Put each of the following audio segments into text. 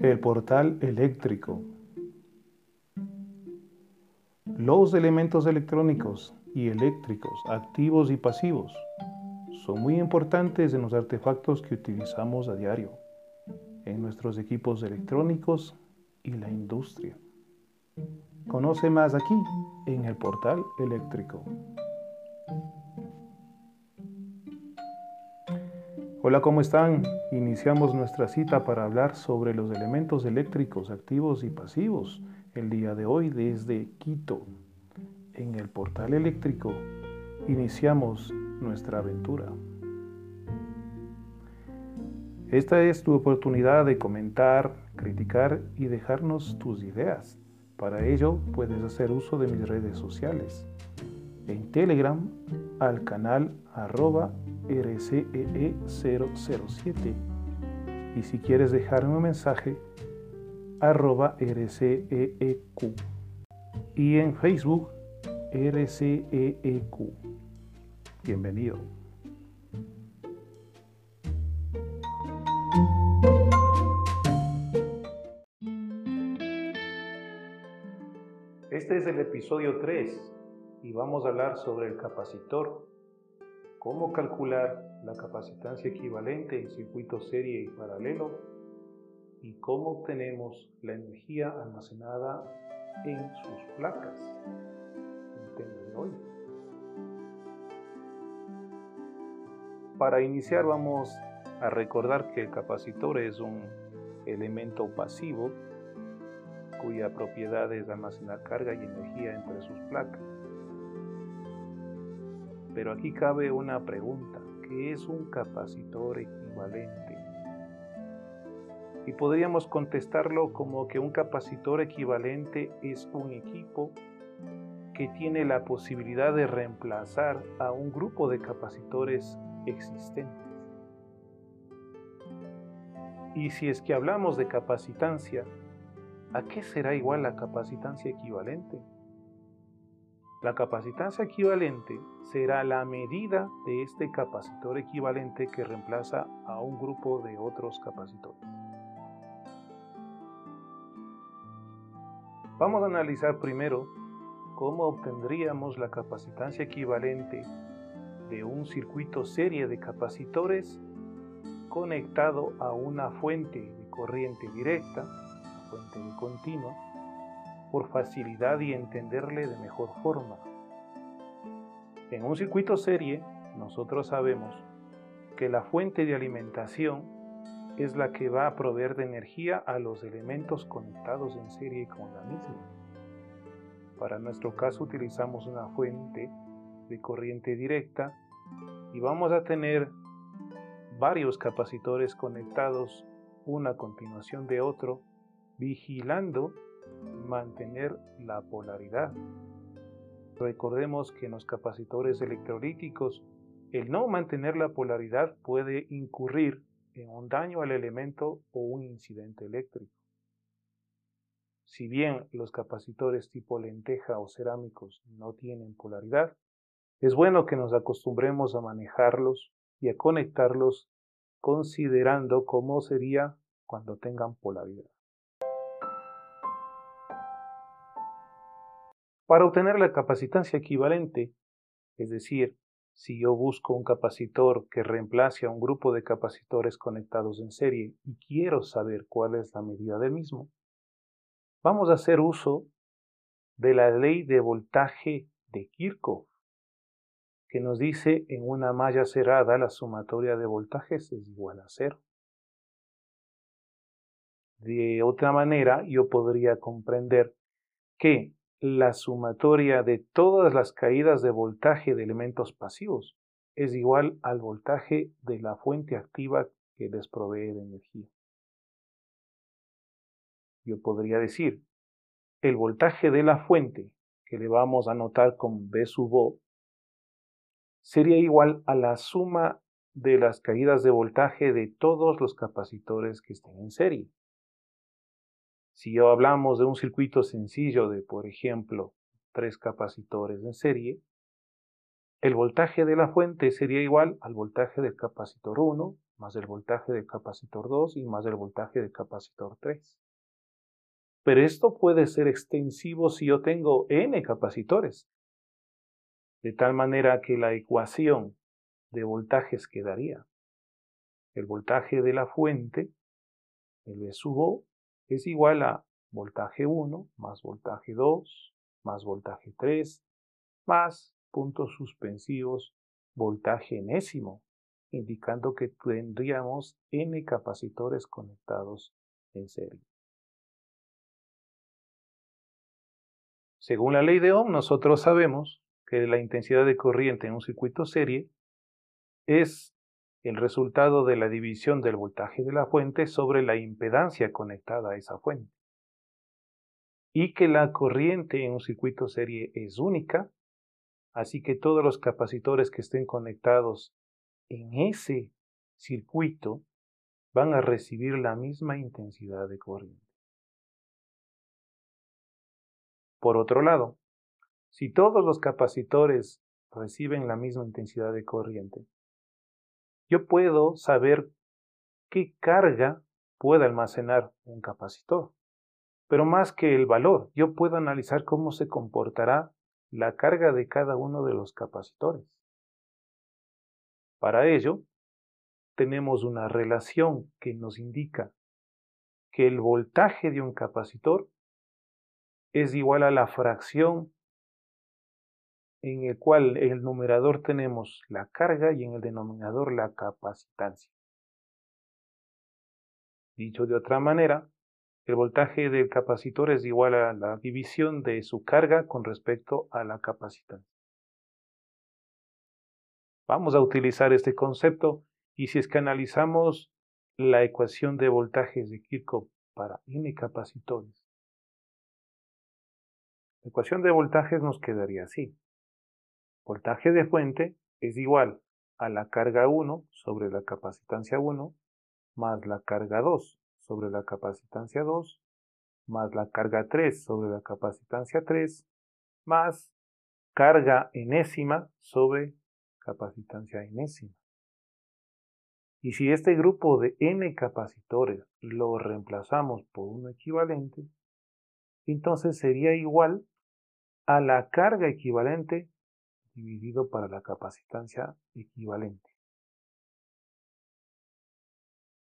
El portal eléctrico. Los elementos electrónicos y eléctricos, activos y pasivos, son muy importantes en los artefactos que utilizamos a diario, en nuestros equipos electrónicos y la industria. Conoce más aquí en el portal eléctrico. Hola, ¿cómo están? Iniciamos nuestra cita para hablar sobre los elementos eléctricos activos y pasivos el día de hoy desde Quito. En el portal eléctrico iniciamos nuestra aventura. Esta es tu oportunidad de comentar, criticar y dejarnos tus ideas. Para ello puedes hacer uso de mis redes sociales. En Telegram al canal RCEE007 y si quieres dejarme un mensaje arroba RCEEQ y en Facebook RCEEQ. Bienvenido. Este es el episodio 3 y vamos a hablar sobre el capacitor cómo calcular la capacitancia equivalente en circuito serie y paralelo y cómo obtenemos la energía almacenada en sus placas. hoy. Para iniciar vamos a recordar que el capacitor es un elemento pasivo cuya propiedad es almacenar carga y energía entre sus placas. Pero aquí cabe una pregunta, ¿qué es un capacitor equivalente? Y podríamos contestarlo como que un capacitor equivalente es un equipo que tiene la posibilidad de reemplazar a un grupo de capacitores existentes. Y si es que hablamos de capacitancia, ¿a qué será igual la capacitancia equivalente? La capacitancia equivalente será la medida de este capacitor equivalente que reemplaza a un grupo de otros capacitores. Vamos a analizar primero cómo obtendríamos la capacitancia equivalente de un circuito serie de capacitores conectado a una fuente de corriente directa, fuente de continua, por facilidad y entenderle de mejor forma. En un circuito serie, nosotros sabemos que la fuente de alimentación es la que va a proveer de energía a los elementos conectados en serie con la misma. Para nuestro caso utilizamos una fuente de corriente directa y vamos a tener varios capacitores conectados una a continuación de otro, vigilando mantener la polaridad. Recordemos que en los capacitores electrolíticos, el no mantener la polaridad puede incurrir en un daño al elemento o un incidente eléctrico. Si bien los capacitores tipo lenteja o cerámicos no tienen polaridad, es bueno que nos acostumbremos a manejarlos y a conectarlos considerando cómo sería cuando tengan polaridad. Para obtener la capacitancia equivalente, es decir, si yo busco un capacitor que reemplace a un grupo de capacitores conectados en serie y quiero saber cuál es la medida del mismo, vamos a hacer uso de la ley de voltaje de Kirchhoff, que nos dice en una malla cerrada la sumatoria de voltajes es igual a cero. De otra manera, yo podría comprender que la sumatoria de todas las caídas de voltaje de elementos pasivos es igual al voltaje de la fuente activa que les provee de energía. Yo podría decir, el voltaje de la fuente, que le vamos a anotar con B sub O, sería igual a la suma de las caídas de voltaje de todos los capacitores que estén en serie. Si yo hablamos de un circuito sencillo de, por ejemplo, tres capacitores en serie, el voltaje de la fuente sería igual al voltaje del capacitor 1 más el voltaje del capacitor 2 y más el voltaje del capacitor 3. Pero esto puede ser extensivo si yo tengo n capacitores, de tal manera que la ecuación de voltajes quedaría. El voltaje de la fuente, el V sub O, es igual a voltaje 1 más voltaje 2 más voltaje 3 más puntos suspensivos voltaje enésimo, indicando que tendríamos n capacitores conectados en serie. Según la ley de Ohm, nosotros sabemos que la intensidad de corriente en un circuito serie es el resultado de la división del voltaje de la fuente sobre la impedancia conectada a esa fuente. Y que la corriente en un circuito serie es única, así que todos los capacitores que estén conectados en ese circuito van a recibir la misma intensidad de corriente. Por otro lado, si todos los capacitores reciben la misma intensidad de corriente, yo puedo saber qué carga puede almacenar un capacitor. Pero más que el valor, yo puedo analizar cómo se comportará la carga de cada uno de los capacitores. Para ello, tenemos una relación que nos indica que el voltaje de un capacitor es igual a la fracción en el cual en el numerador tenemos la carga y en el denominador la capacitancia. Dicho de otra manera, el voltaje del capacitor es igual a la división de su carga con respecto a la capacitancia. Vamos a utilizar este concepto y si es que analizamos la ecuación de voltajes de Kirchhoff para n capacitores, la ecuación de voltajes nos quedaría así. Voltaje de fuente es igual a la carga 1 sobre la capacitancia 1 más la carga 2 sobre la capacitancia 2 más la carga 3 sobre la capacitancia 3 más carga enésima sobre capacitancia enésima. Y si este grupo de n capacitores lo reemplazamos por un equivalente, entonces sería igual a la carga equivalente dividido para la capacitancia equivalente.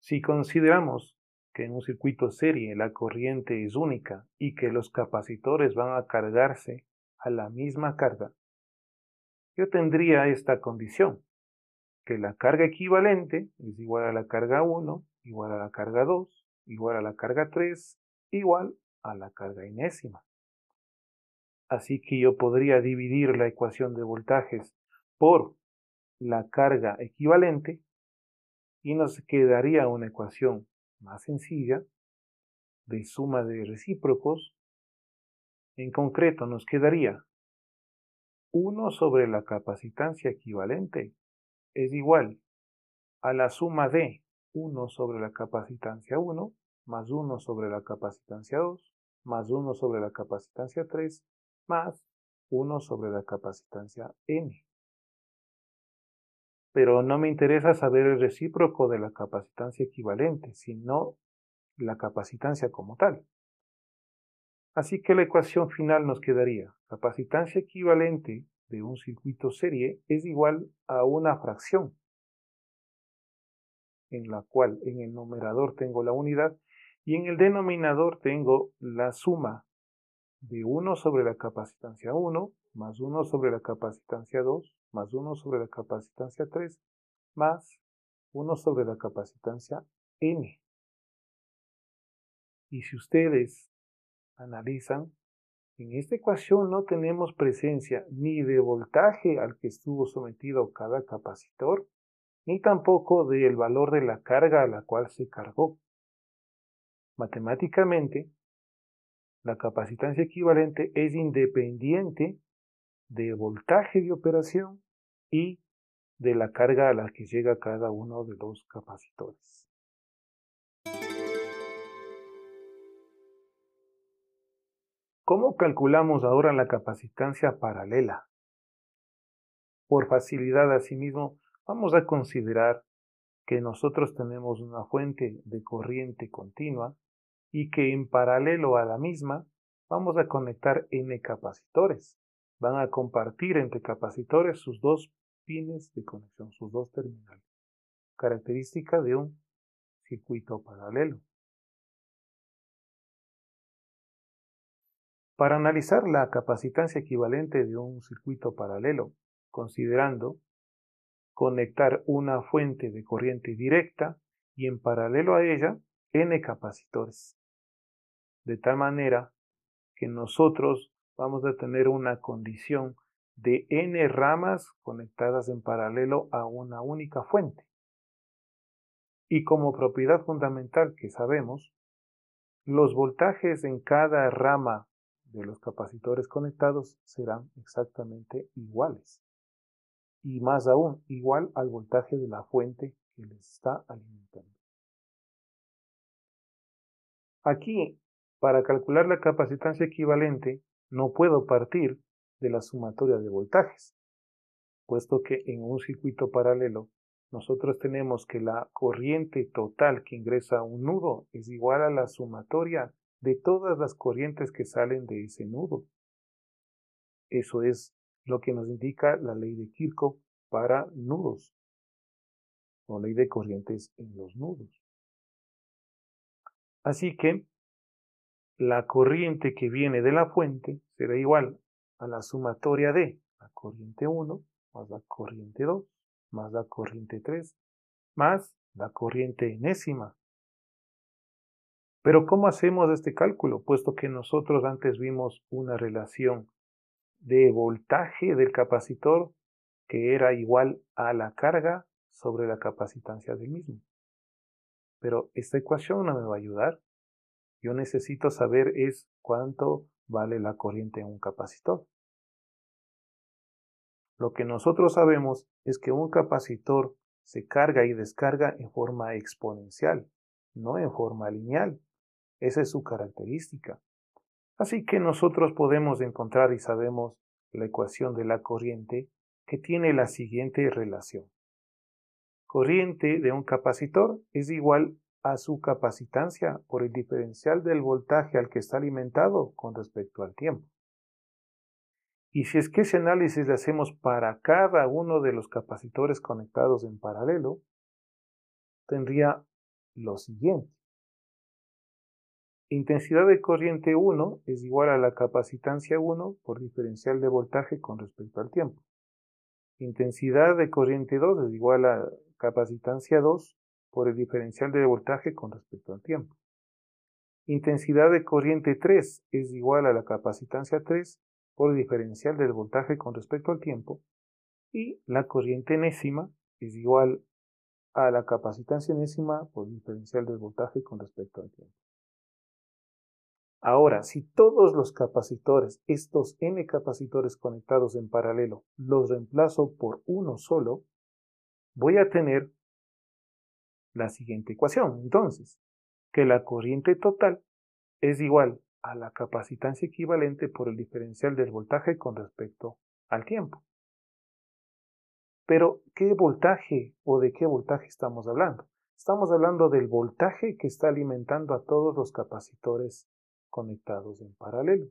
Si consideramos que en un circuito serie la corriente es única y que los capacitores van a cargarse a la misma carga, yo tendría esta condición, que la carga equivalente es igual a la carga 1, igual a la carga 2, igual a la carga 3, igual a la carga enésima. Así que yo podría dividir la ecuación de voltajes por la carga equivalente y nos quedaría una ecuación más sencilla de suma de recíprocos. En concreto nos quedaría 1 sobre la capacitancia equivalente es igual a la suma de 1 sobre la capacitancia 1 más 1 sobre la capacitancia 2 más 1 sobre la capacitancia 3 más 1 sobre la capacitancia n. Pero no me interesa saber el recíproco de la capacitancia equivalente, sino la capacitancia como tal. Así que la ecuación final nos quedaría capacitancia equivalente de un circuito serie es igual a una fracción, en la cual en el numerador tengo la unidad y en el denominador tengo la suma de 1 sobre la capacitancia 1 más 1 sobre la capacitancia 2 más 1 sobre la capacitancia 3 más 1 sobre la capacitancia n. Y si ustedes analizan, en esta ecuación no tenemos presencia ni de voltaje al que estuvo sometido cada capacitor, ni tampoco del valor de la carga a la cual se cargó. Matemáticamente, la capacitancia equivalente es independiente de voltaje de operación y de la carga a la que llega cada uno de los capacitores. ¿Cómo calculamos ahora la capacitancia paralela? Por facilidad asimismo, vamos a considerar que nosotros tenemos una fuente de corriente continua y que en paralelo a la misma vamos a conectar N capacitores. Van a compartir entre capacitores sus dos pines de conexión, sus dos terminales. Característica de un circuito paralelo. Para analizar la capacitancia equivalente de un circuito paralelo, considerando conectar una fuente de corriente directa y en paralelo a ella n capacitores. De tal manera que nosotros vamos a tener una condición de n ramas conectadas en paralelo a una única fuente. Y como propiedad fundamental que sabemos, los voltajes en cada rama de los capacitores conectados serán exactamente iguales. Y más aún, igual al voltaje de la fuente que les está alimentando. Aquí, para calcular la capacitancia equivalente, no puedo partir de la sumatoria de voltajes, puesto que en un circuito paralelo nosotros tenemos que la corriente total que ingresa a un nudo es igual a la sumatoria de todas las corrientes que salen de ese nudo. Eso es lo que nos indica la ley de Kirchhoff para nudos, o ley de corrientes en los nudos. Así que la corriente que viene de la fuente será igual a la sumatoria de la corriente 1 más la corriente 2 más la corriente 3 más la corriente enésima pero ¿cómo hacemos este cálculo? Puesto que nosotros antes vimos una relación de voltaje del capacitor que era igual a la carga sobre la capacitancia del mismo. Pero esta ecuación no me va a ayudar. Yo necesito saber es cuánto vale la corriente en un capacitor. Lo que nosotros sabemos es que un capacitor se carga y descarga en forma exponencial, no en forma lineal. Esa es su característica. Así que nosotros podemos encontrar y sabemos la ecuación de la corriente que tiene la siguiente relación. Corriente de un capacitor es igual a su capacitancia por el diferencial del voltaje al que está alimentado con respecto al tiempo. Y si es que ese análisis lo hacemos para cada uno de los capacitores conectados en paralelo, tendría lo siguiente. Intensidad de corriente 1 es igual a la capacitancia 1 por diferencial de voltaje con respecto al tiempo. Intensidad de corriente 2 es igual a capacitancia 2 por el diferencial de voltaje con respecto al tiempo. Intensidad de corriente 3 es igual a la capacitancia 3 por el diferencial del voltaje con respecto al tiempo. Y la corriente enésima es igual a la capacitancia enésima por el diferencial del voltaje con respecto al tiempo. Ahora, si todos los capacitores, estos n capacitores conectados en paralelo, los reemplazo por uno solo, voy a tener la siguiente ecuación. Entonces, que la corriente total es igual a la capacitancia equivalente por el diferencial del voltaje con respecto al tiempo. Pero, ¿qué voltaje o de qué voltaje estamos hablando? Estamos hablando del voltaje que está alimentando a todos los capacitores conectados en paralelo.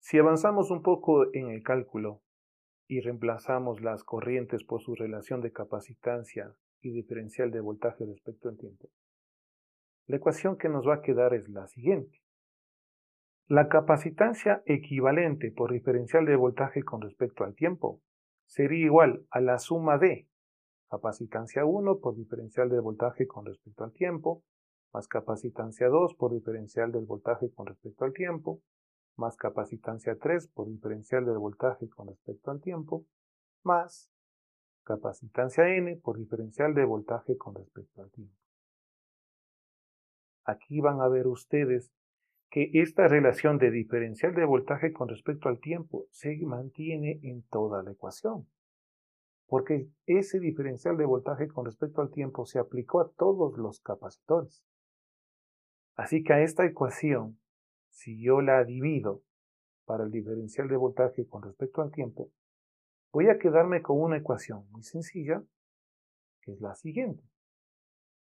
Si avanzamos un poco en el cálculo y reemplazamos las corrientes por su relación de capacitancia y diferencial de voltaje respecto al tiempo, la ecuación que nos va a quedar es la siguiente. La capacitancia equivalente por diferencial de voltaje con respecto al tiempo sería igual a la suma de capacitancia 1 por diferencial de voltaje con respecto al tiempo más capacitancia 2 por diferencial del voltaje con respecto al tiempo, más capacitancia 3 por diferencial del voltaje con respecto al tiempo, más capacitancia n por diferencial de voltaje con respecto al tiempo. Aquí van a ver ustedes que esta relación de diferencial de voltaje con respecto al tiempo se mantiene en toda la ecuación. Porque ese diferencial de voltaje con respecto al tiempo se aplicó a todos los capacitores. Así que a esta ecuación, si yo la divido para el diferencial de voltaje con respecto al tiempo, voy a quedarme con una ecuación muy sencilla es la siguiente.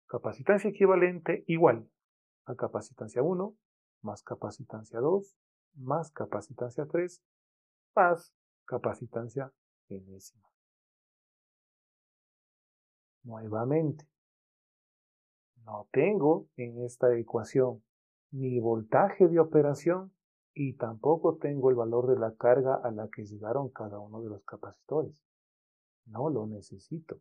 Capacitancia equivalente igual a capacitancia 1 más capacitancia 2 más capacitancia 3 más capacitancia enésima. Nuevamente, no tengo en esta ecuación ni voltaje de operación y tampoco tengo el valor de la carga a la que llegaron cada uno de los capacitores. No lo necesito.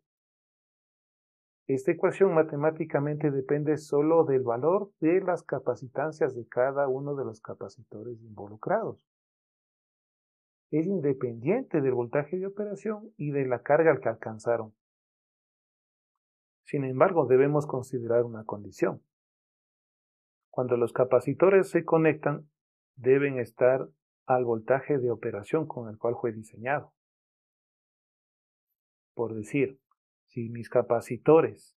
Esta ecuación matemáticamente depende solo del valor de las capacitancias de cada uno de los capacitores involucrados. Es independiente del voltaje de operación y de la carga que alcanzaron. Sin embargo, debemos considerar una condición. Cuando los capacitores se conectan, deben estar al voltaje de operación con el cual fue diseñado. Por decir, si mis capacitores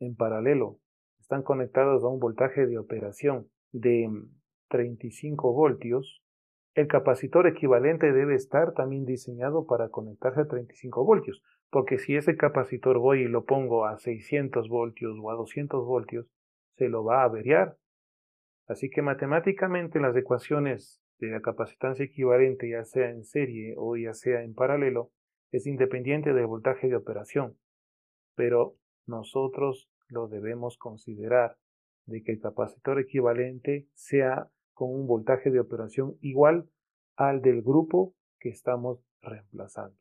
en paralelo están conectados a un voltaje de operación de 35 voltios, el capacitor equivalente debe estar también diseñado para conectarse a 35 voltios, porque si ese capacitor voy y lo pongo a 600 voltios o a 200 voltios, se lo va a averiar. Así que matemáticamente las ecuaciones de la capacitancia equivalente, ya sea en serie o ya sea en paralelo, es independiente del voltaje de operación, pero nosotros lo debemos considerar de que el capacitor equivalente sea con un voltaje de operación igual al del grupo que estamos reemplazando.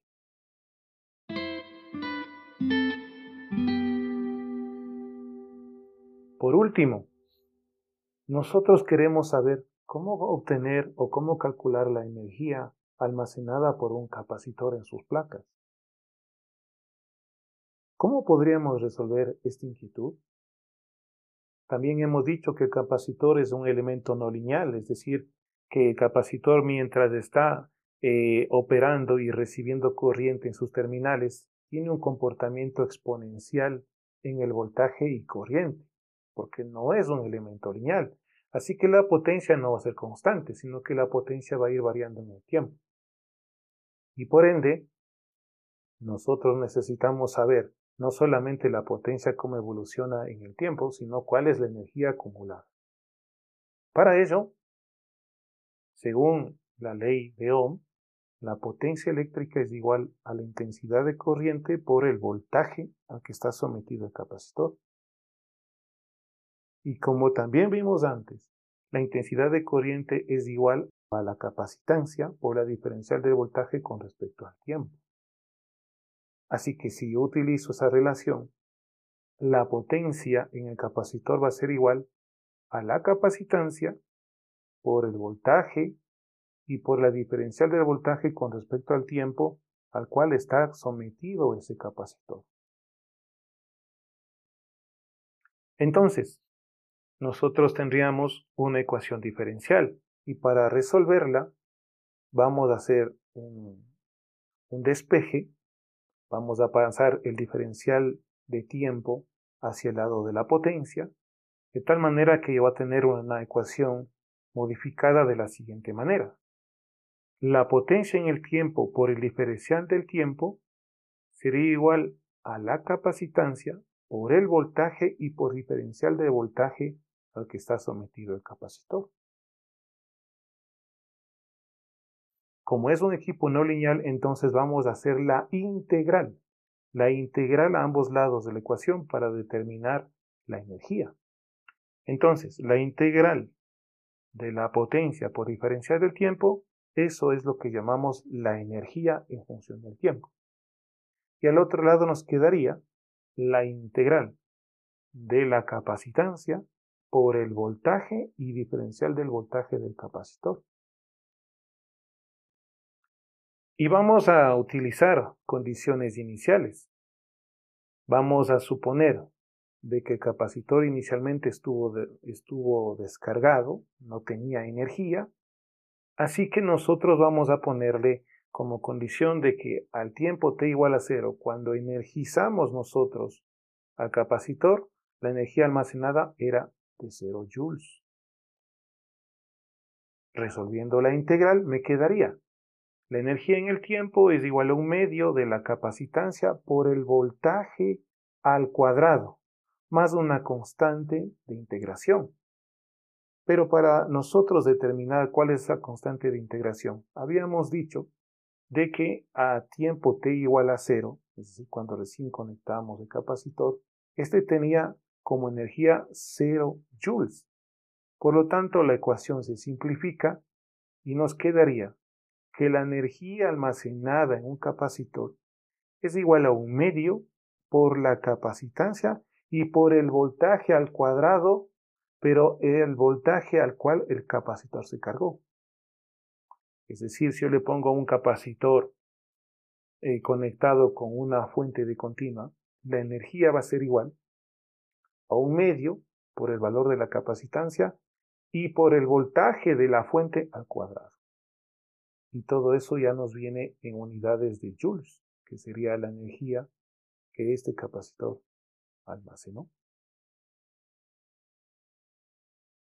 Por último, nosotros queremos saber cómo obtener o cómo calcular la energía almacenada por un capacitor en sus placas. ¿Cómo podríamos resolver esta inquietud? También hemos dicho que el capacitor es un elemento no lineal, es decir, que el capacitor mientras está eh, operando y recibiendo corriente en sus terminales, tiene un comportamiento exponencial en el voltaje y corriente, porque no es un elemento lineal. Así que la potencia no va a ser constante, sino que la potencia va a ir variando en el tiempo. Y por ende, nosotros necesitamos saber no solamente la potencia cómo evoluciona en el tiempo, sino cuál es la energía acumulada. Para ello, según la ley de Ohm, la potencia eléctrica es igual a la intensidad de corriente por el voltaje al que está sometido el capacitor. Y como también vimos antes, la intensidad de corriente es igual a la capacitancia por la diferencial de voltaje con respecto al tiempo. Así que si yo utilizo esa relación, la potencia en el capacitor va a ser igual a la capacitancia por el voltaje y por la diferencial del voltaje con respecto al tiempo al cual está sometido ese capacitor. Entonces, nosotros tendríamos una ecuación diferencial y para resolverla, vamos a hacer un, despeje, vamos a pasar el diferencial de tiempo hacia el lado de la potencia, de tal manera que yo va a tener una ecuación modificada de la siguiente manera. La potencia en el tiempo por el diferencial del tiempo sería igual a la capacitancia por el voltaje y por diferencial de voltaje al que está sometido el capacitor. Como es un equipo no lineal, entonces vamos a hacer la integral. La integral a ambos lados de la ecuación para determinar la energía. Entonces, la integral de la potencia por diferencial del tiempo, eso es lo que llamamos la energía en función del tiempo. Y al otro lado nos quedaría la integral de la capacitancia por el voltaje y diferencial del voltaje del capacitor. Y vamos a utilizar condiciones iniciales. Vamos a suponer de que el capacitor inicialmente estuvo, estuvo descargado, no tenía energía, así que nosotros vamos a ponerle como condición de que al tiempo t igual a cero, cuando energizamos nosotros al capacitor, la energía almacenada era de 0 joules. Resolviendo la integral me quedaría la energía en el tiempo es igual a un medio de la capacitancia por el voltaje al cuadrado más una constante de integración. Pero para nosotros determinar cuál es la constante de integración, habíamos dicho de que a tiempo t igual a cero, es decir, cuando recién conectamos el capacitor, este tenía como energía 0 joules. Por lo tanto, la ecuación se simplifica y nos quedaría que la energía almacenada en un capacitor es igual a un medio por la capacitancia y por el voltaje al cuadrado, pero el voltaje al cual el capacitor se cargó. Es decir, si yo le pongo un capacitor eh, conectado con una fuente de continua, la energía va a ser igual a un medio por el valor de la capacitancia y por el voltaje de la fuente al cuadrado. Y todo eso ya nos viene en unidades de joules, que sería la energía que este capacitor almacenó.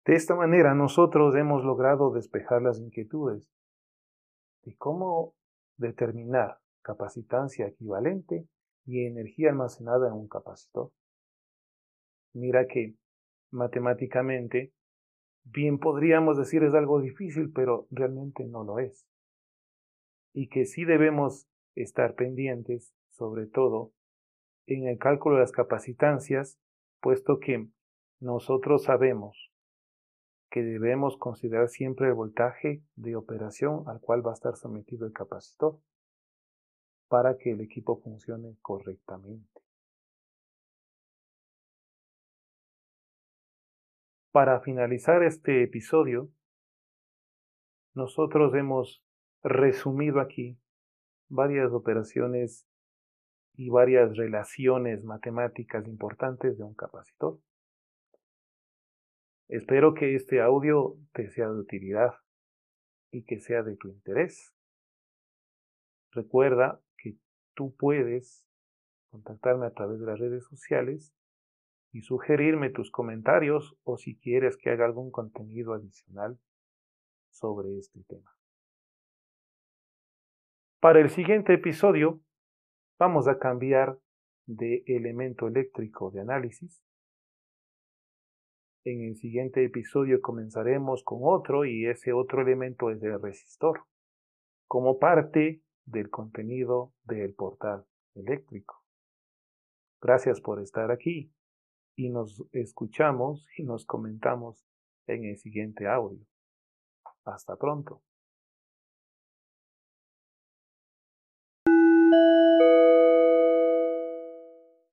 De esta manera nosotros hemos logrado despejar las inquietudes de cómo determinar capacitancia equivalente y energía almacenada en un capacitor. Mira que matemáticamente, bien podríamos decir es algo difícil, pero realmente no lo es. Y que sí debemos estar pendientes, sobre todo, en el cálculo de las capacitancias, puesto que nosotros sabemos que debemos considerar siempre el voltaje de operación al cual va a estar sometido el capacitor para que el equipo funcione correctamente. Para finalizar este episodio, nosotros hemos resumido aquí varias operaciones y varias relaciones matemáticas importantes de un capacitor. Espero que este audio te sea de utilidad y que sea de tu interés. Recuerda que tú puedes contactarme a través de las redes sociales y sugerirme tus comentarios o si quieres que haga algún contenido adicional sobre este tema. Para el siguiente episodio vamos a cambiar de elemento eléctrico de análisis. En el siguiente episodio comenzaremos con otro y ese otro elemento es el resistor, como parte del contenido del portal eléctrico. Gracias por estar aquí y nos escuchamos y nos comentamos en el siguiente audio. Hasta pronto.